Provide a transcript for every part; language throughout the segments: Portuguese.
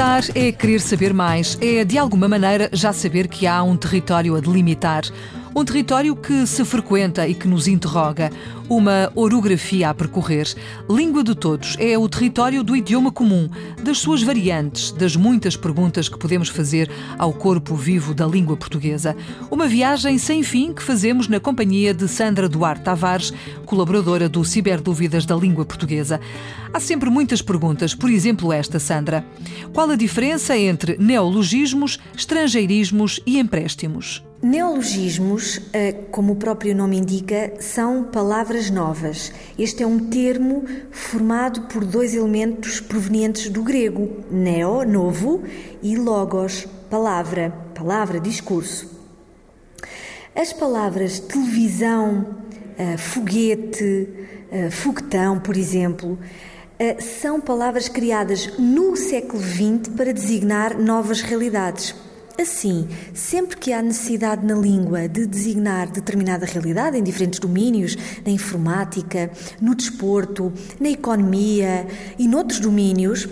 Perguntar é querer saber mais, é de alguma maneira já saber que há um território a delimitar. Um território que se frequenta e que nos interroga, uma orografia a percorrer. Língua de Todos é o território do idioma comum, das suas variantes, das muitas perguntas que podemos fazer ao corpo vivo da língua portuguesa. Uma viagem sem fim que fazemos na companhia de Sandra Duarte Tavares, colaboradora do Ciberdúvidas da Língua Portuguesa. Há sempre muitas perguntas, por exemplo esta, Sandra. Qual a diferença entre neologismos, estrangeirismos e empréstimos? Neologismos, eh, como o próprio nome indica, são palavras novas. Este é um termo formado por dois elementos provenientes do grego: neo, novo, e logos, palavra, palavra, discurso. As palavras televisão, eh, foguete, eh, foguetão, por exemplo, são palavras criadas no século XX para designar novas realidades. Assim, sempre que há necessidade na língua de designar determinada realidade em diferentes domínios, na informática, no desporto, na economia e noutros domínios,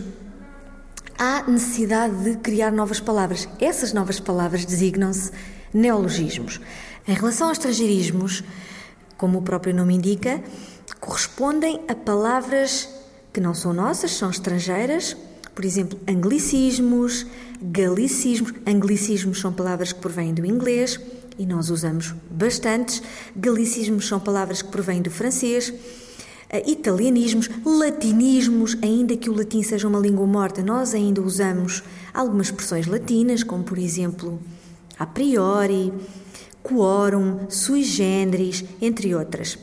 há necessidade de criar novas palavras. Essas novas palavras designam-se neologismos. Em relação aos estrangeirismos, como o próprio nome indica, correspondem a palavras que não são nossas, são estrangeiras, por exemplo, anglicismos, galicismos. Anglicismos são palavras que provêm do inglês e nós usamos bastantes. Galicismos são palavras que provêm do francês. Eh, italianismos, latinismos, ainda que o latim seja uma língua morta, nós ainda usamos algumas expressões latinas, como por exemplo a priori, quorum, sui generis, entre outras.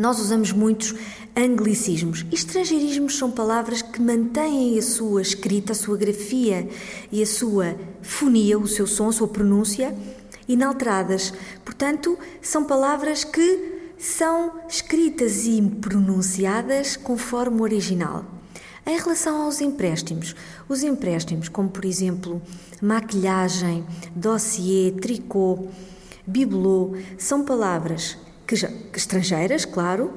Nós usamos muitos anglicismos. Estrangeirismos são palavras que mantêm a sua escrita, a sua grafia e a sua fonia, o seu som, a sua pronúncia inalteradas. Portanto, são palavras que são escritas e pronunciadas conforme o original. Em relação aos empréstimos, os empréstimos, como por exemplo maquilhagem, dossiê, tricô, bibelô, são palavras que já, que estrangeiras, claro,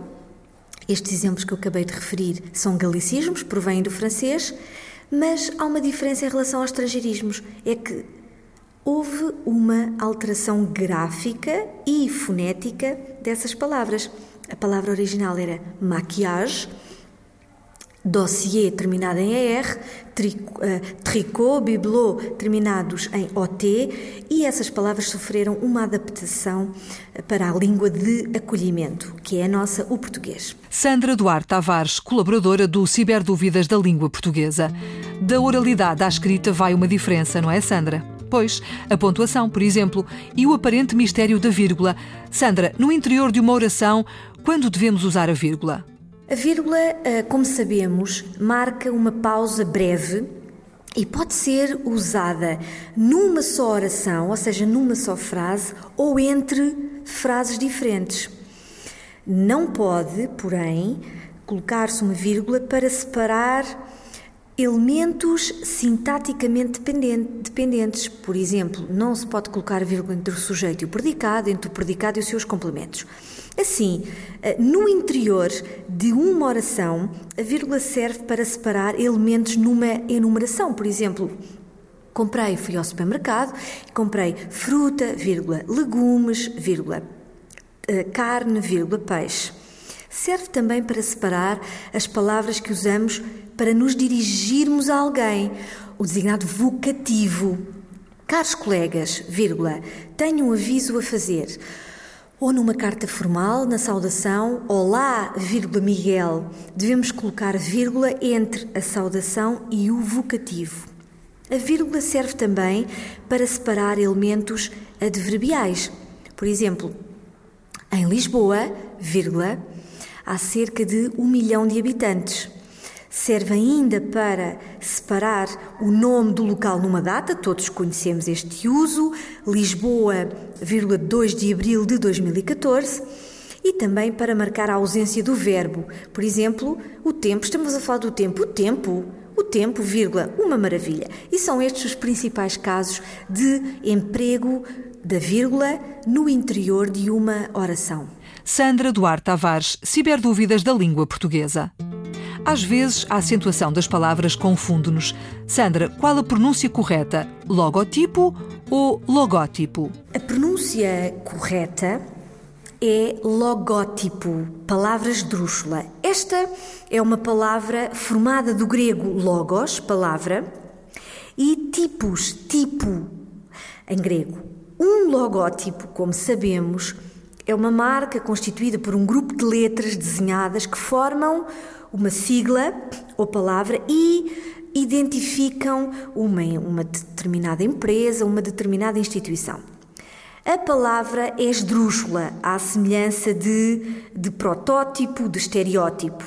estes exemplos que eu acabei de referir são galicismos, provêm do francês, mas há uma diferença em relação aos estrangeirismos: é que houve uma alteração gráfica e fonética dessas palavras. A palavra original era maquillage dossier terminado em ER, tricot, bibelot terminados em OT e essas palavras sofreram uma adaptação eh, para a língua de acolhimento, que é a nossa, o português. Sandra Duarte Tavares, colaboradora do Ciberdúvidas da Língua Portuguesa. Da oralidade à escrita vai uma diferença, não é, Sandra? Pois, a pontuação, por exemplo, e o aparente mistério da vírgula. Sandra, no interior de uma oração, quando devemos usar a vírgula? A vírgula, eh, como sabemos, marca uma pausa breve e pode ser usada numa só oração, ou seja, numa só frase, ou entre frases diferentes. Não pode, porém, colocar-se uma vírgula para separar elementos sintaticamente dependentes. Por exemplo, não se pode colocar vírgula entre o sujeito e o predicado, entre o predicado e os seus complementos. Assim, eh, no interior de uma oração, a vírgula serve para separar elementos numa enumeração. Por exemplo, comprei, fui ao supermercado, comprei fruta, vírgula, legumes, vírgula, eh, carne, vírgula, peixe. Serve também para separar as palavras que usamos para nos dirigirmos a alguém, o designado vocativo. Caros colegas, vírgula, tenho um aviso a fazer ou numa carta formal, na saudação, Olá, vírgula Miguel, devemos colocar vírgula entre a saudação e o vocativo. A vírgula serve também para separar elementos adverbiais. Por exemplo, em Lisboa, vírgula, há cerca de um milhão de habitantes. Serve ainda para separar o nome do local numa data, todos conhecemos este uso, Lisboa, 2 de abril de 2014, e também para marcar a ausência do verbo. Por exemplo, o tempo, estamos a falar do tempo, o tempo, o tempo, vírgula, uma maravilha. E são estes os principais casos de emprego da vírgula no interior de uma oração. Sandra Duarte Tavares, ciberdúvidas da língua portuguesa. Às vezes, a acentuação das palavras confunde-nos. Sandra, qual a pronúncia correta? Logotipo ou logótipo? A pronúncia correta é logótipo, palavra esdrúxula. Esta é uma palavra formada do grego logos, palavra, e tipos, tipo, em grego. Um logótipo, como sabemos, é uma marca constituída por um grupo de letras desenhadas que formam uma sigla ou palavra e identificam uma, uma determinada empresa, uma determinada instituição. A palavra é esdrúxula, à semelhança de, de protótipo, de estereótipo.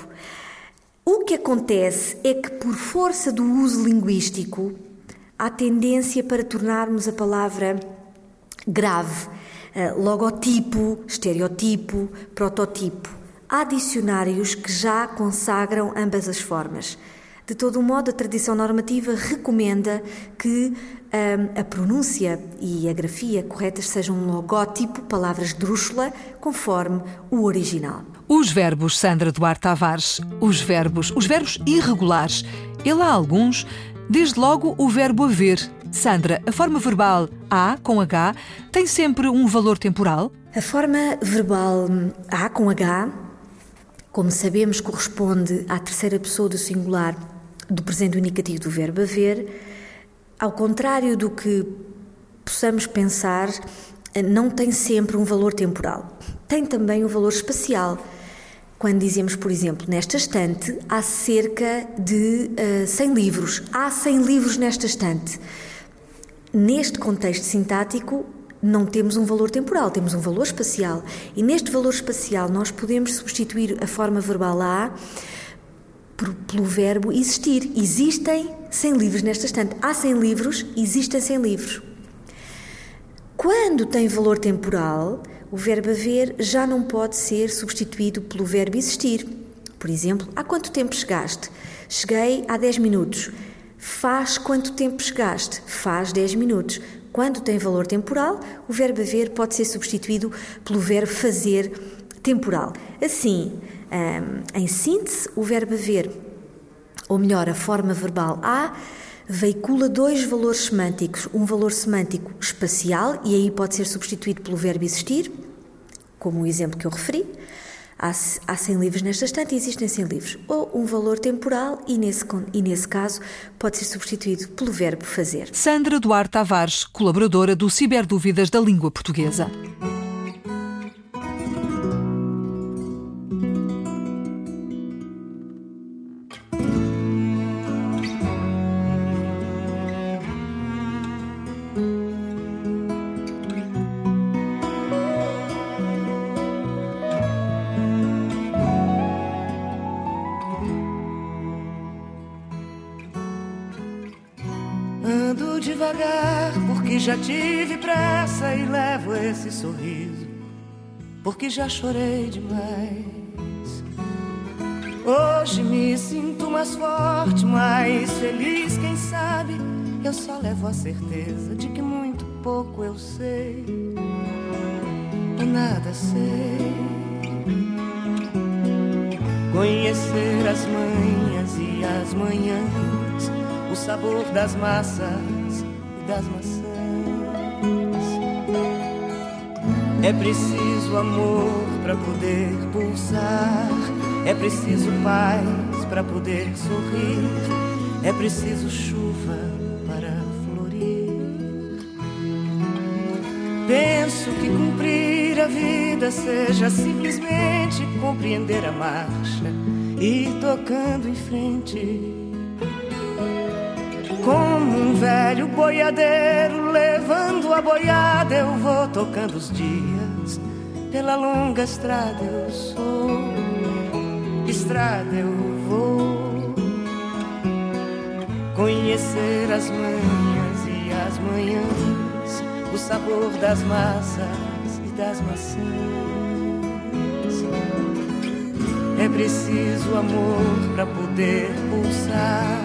O que acontece é que, por força do uso linguístico, há tendência para tornarmos a palavra grave. Uh, logotipo, estereotipo, prototipo. Há dicionários que já consagram ambas as formas. De todo modo, a tradição normativa recomenda que um, a pronúncia e a grafia corretas sejam um logótipo, palavras drúxula, conforme o original. Os verbos, Sandra Duarte Tavares, os verbos, os verbos irregulares. E lá há alguns, desde logo o verbo haver. Sandra, a forma verbal A com H tem sempre um valor temporal? A forma verbal A com H como sabemos, corresponde à terceira pessoa do singular do presente indicativo do verbo haver. Ao contrário do que possamos pensar, não tem sempre um valor temporal. Tem também um valor espacial. Quando dizemos, por exemplo, nesta estante há cerca de uh, eh, 100 livros. Há 100 livros nesta estante. Neste contexto sintático, não temos um valor temporal, temos um valor espacial. E neste valor espacial nós podemos substituir a forma verbal a pelo verbo existir. Existem 100 livros nesta estante. Há 100 livros, existem 100 livros. Quando tem valor temporal, o verbo haver já não pode ser substituído pelo verbo existir. Por exemplo, há quanto tempo chegaste? Cheguei há 10 minutos. Faz quanto tempo chegaste? Faz 10 minutos. Quando tem valor temporal, o verbo haver pode ser substituído pelo verbo fazer temporal. Assim, hum, em síntese, o verbo haver, ou melhor, a forma verbal a, veicula dois valores semânticos. Um valor semântico espacial, e aí pode ser substituído pelo verbo existir, como o exemplo que eu referi, há, há 100 livros nesta estante e existem 100 livros. Ou um valor temporal e nesse, e nesse caso pode ser substituído pelo verbo fazer. Sandra Duarte Tavares, colaboradora do Ciberdúvidas da Língua Portuguesa. Devagar, porque já tive pressa e levo esse sorriso, porque já chorei demais. Hoje me sinto mais forte, mais feliz, quem sabe? Eu só levo a certeza de que muito pouco eu sei, e nada sei. Conhecer as manhas e as manhãs, o sabor das massas das maçãs. É preciso amor para poder pulsar, é preciso paz para poder sorrir, é preciso chuva para florir. Penso que cumprir a vida seja simplesmente compreender a marcha e tocando em frente um velho boiadeiro levando a boiada, eu vou tocando os dias. Pela longa estrada eu sou, estrada eu vou. Conhecer as manhãs e as manhãs, o sabor das massas e das maçãs. É preciso amor para poder pulsar,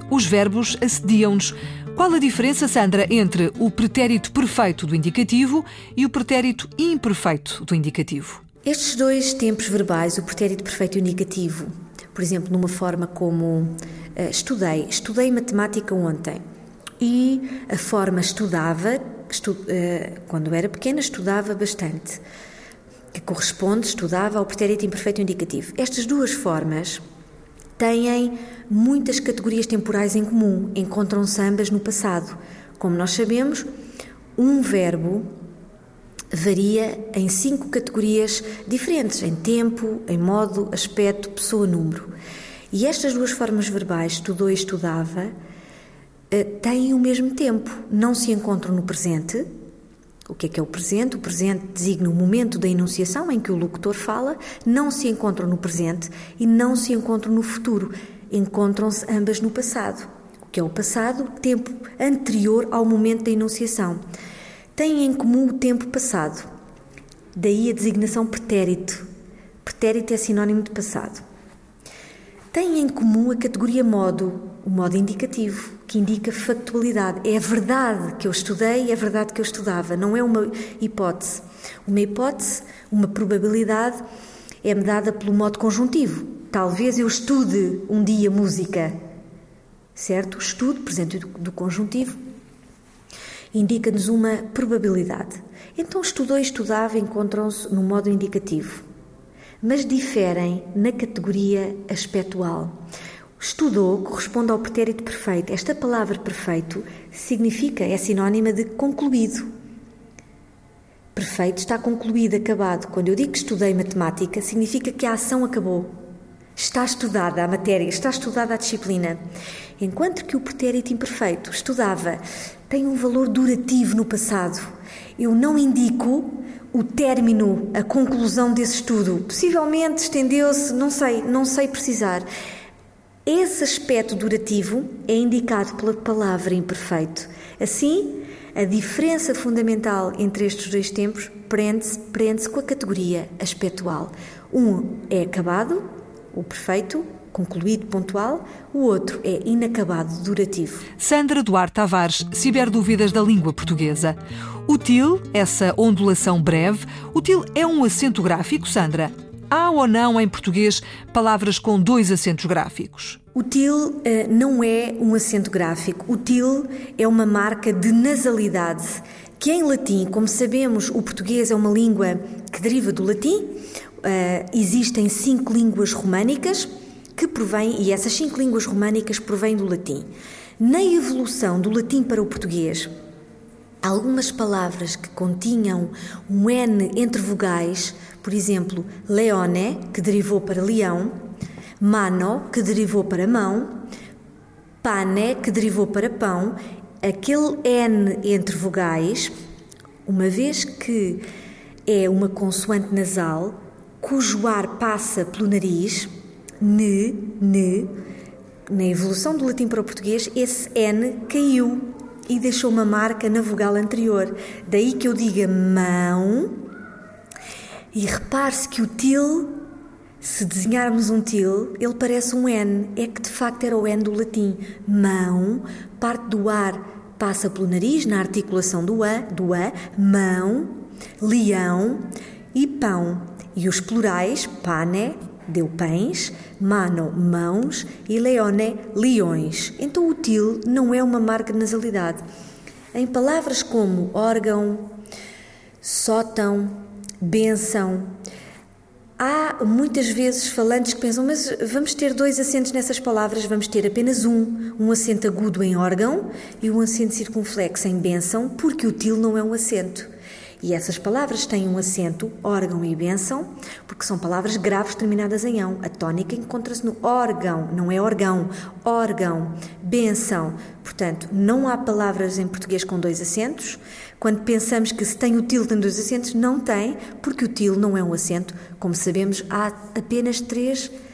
Os verbos assediam-nos. Qual a diferença, Sandra, entre o pretérito perfeito do indicativo e o pretérito imperfeito do indicativo? Estes dois tempos verbais, o pretérito perfeito e o negativo, por exemplo, numa forma como uh, estudei, estudei matemática ontem e a forma estudava, estu, uh, quando era pequena, estudava bastante, que corresponde, estudava ao pretérito imperfeito e indicativo. Estas duas formas têm muitas categorias temporais em comum, encontram-se ambas no passado. Como nós sabemos, um verbo varia em cinco categorias diferentes: em tempo, em modo, aspecto, pessoa, número. E estas duas formas verbais, estudou e estudava, eh, têm o mesmo tempo, não se encontram no presente. O que é que é o presente? O presente designa o momento da enunciação em que o locutor fala, não se encontram no presente e não se encontram no futuro. Encontram-se ambas no passado. O que é o passado? Tempo anterior ao momento da enunciação têm em comum o tempo passado. Daí a designação pretérito. Pretérito é sinónimo de passado. Têm em comum a categoria modo, o modo indicativo, que indica factualidade. É a verdade que eu estudei, é a verdade que eu estudava, não é uma hipótese. Uma hipótese, uma probabilidade, é-me dada pelo modo conjuntivo. Talvez eu estude um dia música. Certo? Estudo, presente do conjuntivo, indica-nos uma probabilidade. Então, estudou e estudava encontram-se no modo indicativo, mas diferem na categoria aspectual. Estudou corresponde ao pretérito perfeito. Esta palavra perfeito significa, é sinónima de concluído. Perfeito está concluído, acabado. Quando eu digo que estudei matemática, significa que a ação acabou. Está estudada a matéria, está estudada a disciplina. Enquanto que o pretérito imperfeito estudava tem um valor durativo no passado. Eu não indico o término, a conclusão desse estudo. Possivelmente estendeu-se, não sei, não sei precisar. Esse aspecto durativo é indicado pela palavra imperfeito. Assim, a diferença fundamental entre estes dois tempos prende-se prende com a categoria aspectual. Um é acabado, o perfeito, concluído, pontual, o outro é inacabado, durativo. Sandra Duarte Tavares, ciberdúvidas da língua portuguesa. Util, essa ondulação breve, util é um acento gráfico, Sandra? Há ou não em português palavras com dois acentos gráficos? Util uh, não é um acento gráfico. Util é uma marca de nasalidade que em latim, como sabemos, o português é uma língua que deriva do latim. Uh, existem cinco línguas românicas que provém, e essas cinco línguas românicas provêm do latim. Na evolução do latim para o português, algumas palavras que continham um N entre vogais, por exemplo, leone, que derivou para leão, mano, que derivou para mão, Pane, que derivou para pão, aquele N entre vogais, uma vez que é uma consoante nasal, cujo ar passa pelo nariz, ne, ne, na evolução do latim para o português, esse N caiu e deixou uma marca na vogal anterior. Daí que eu diga mão e repare-se que o til, se desenharmos um til, ele parece um N. É que de facto era o N do latim. Mão, parte do ar passa pelo nariz na articulação do A, do A, mão, leão e pão. E os plurais, pane, deu pães, mano, mãos e leone, leões. Então o til não é uma marca de nasalidade. Em palavras como órgão, sótão, benção, há muitas vezes falantes que pensam, mas vamos ter dois acentos nessas palavras, vamos ter apenas um, um acento agudo em órgão e um acento circunflexo em benção, porque o til não é um acento. E essas palavras têm um acento, órgão e bênção, porque são palavras graves terminadas em ão. A tónica encontra-se no órgão, não é órgão, órgão, bênção. Portanto, não há palavras em português com dois acentos. Quando pensamos que se tem o til tem dois acentos, não tem, porque o til não é um acento. Como sabemos, há apenas três acentos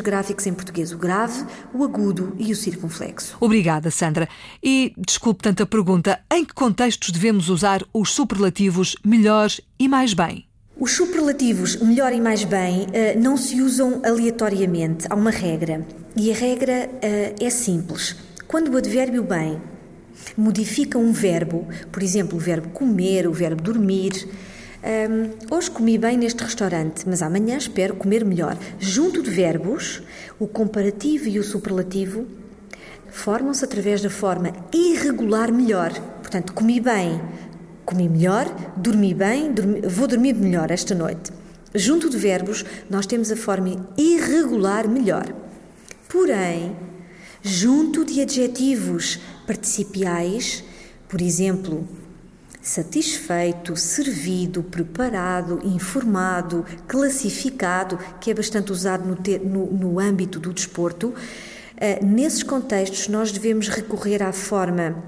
gráficos em português: o grave, o agudo e o circunflexo. Obrigada, Sandra. E desculpe tanta pergunta: em que contextos devemos usar os superlativos melhor e mais bem? Os superlativos melhor e mais bem eh, não se usam aleatoriamente, há uma regra. E a regra eh, é simples. Quando o advérbio bem modifica um verbo, por exemplo, o verbo comer, o verbo dormir, um, hoje comi bem neste restaurante, mas amanhã espero comer melhor. Junto de verbos, o comparativo e o superlativo formam-se através da forma irregular melhor. Portanto, comi bem, comi melhor, dormi bem, dormi, vou dormir melhor esta noite. Junto de verbos, nós temos a forma irregular melhor. Porém, junto de adjetivos participiais, por exemplo, satisfeito, servido, preparado, informado, classificado, que é bastante usado no, ter, no, no âmbito do desporto, uh, nesses contextos nós devemos recorrer à forma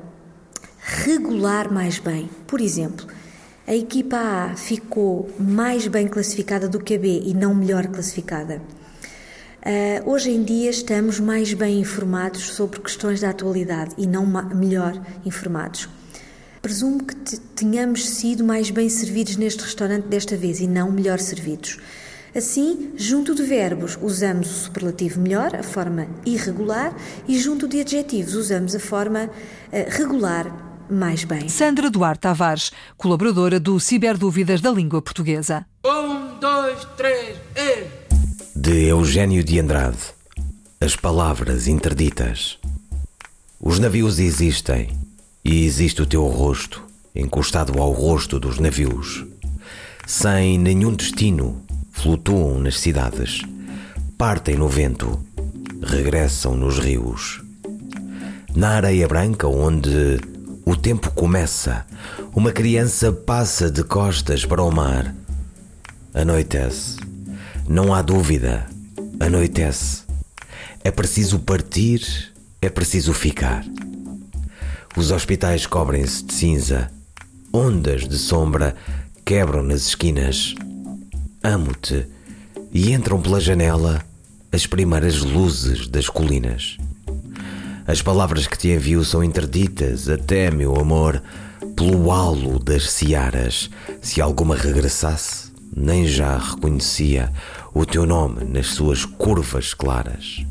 regular mais bem. Por exemplo, a equipa A ficou mais bem classificada do que a B e não melhor classificada. Uh, hoje em dia estamos mais bem informados sobre questões da atualidade e não melhor informados. Presumo que tenhamos sido mais bem servidos neste restaurante desta vez e não melhor servidos. Assim, junto de verbos, usamos o superlativo melhor, a forma irregular, e junto de adjetivos, usamos a forma uh, regular, mais bem. Sandra Duarte Tavares, colaboradora do Ciberdúvidas da Língua Portuguesa. Um, dois, três, e... De Eugênio de Andrade. As palavras interditas. Os navios existem e existe o teu rosto encostado ao rosto dos navios. Sem nenhum destino, flutuam nas cidades, partem no vento, regressam nos rios. Na areia branca, onde o tempo começa, uma criança passa de costas para o mar. Anoitece. Não há dúvida. Anoitece. É preciso partir, é preciso ficar. Os hospitais cobrem-se de cinza. Ondas de sombra quebram nas esquinas. Amo-te e entram pela janela as primeiras luzes das colinas. As palavras que te envio são interditas até, meu amor, pelo halo das searas. Se alguma regressasse, nem já reconhecia o teu nome nas suas curvas claras.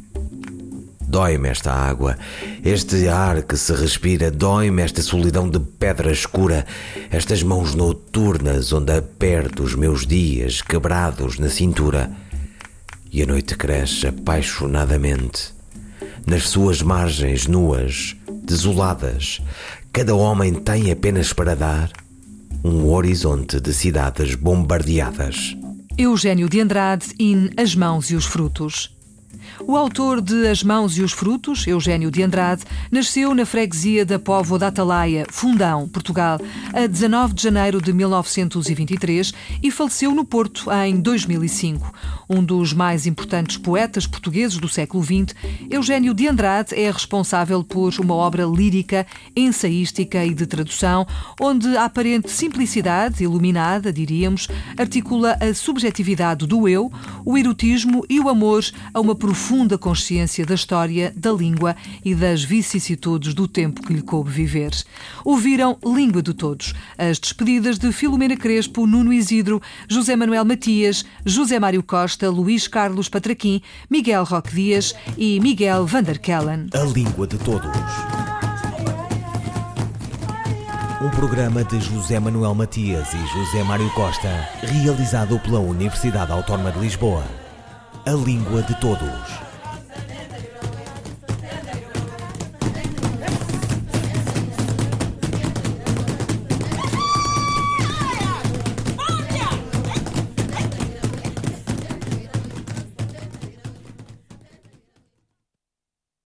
Dói-me esta água, este ar que se respira, dói-me esta solidão de pedra escura, estas mãos noturnas onde aperto os meus dias quebrados na cintura. E a noite cresce apaixonadamente. Nas suas margens nuas, desoladas, cada homem tem apenas para dar um horizonte de cidades bombardeadas. Eugênio de Andrade in As Mãos e os Frutos. O autor de As Mãos e os Frutos, Eugênio de Andrade, nasceu na freguesia da Póvoa da Atalaia, Fundão, Portugal, a 19 de janeiro de 1923 e faleceu no Porto em 2005. Um dos mais importantes poetas portugueses do século XX, Eugênio de Andrade é responsável por uma obra lírica, ensaística e de tradução, onde a aparente simplicidade, iluminada, diríamos, articula a subjetividade do eu, o erotismo e o amor a uma profunda consciência da história, da língua e das vicissitudes do tempo que lhe coube viver. Ouviram Língua de Todos, as despedidas de Filomena Crespo, Nuno Isidro, José Manuel Matias, José Mário Costa, Luís Carlos Patraquim, Miguel Roque Dias e Miguel Vanderkellen. A Língua de Todos. Um programa de José Manuel Matias e José Mário Costa, realizado pela Universidade Autónoma de Lisboa. A Língua de Todos.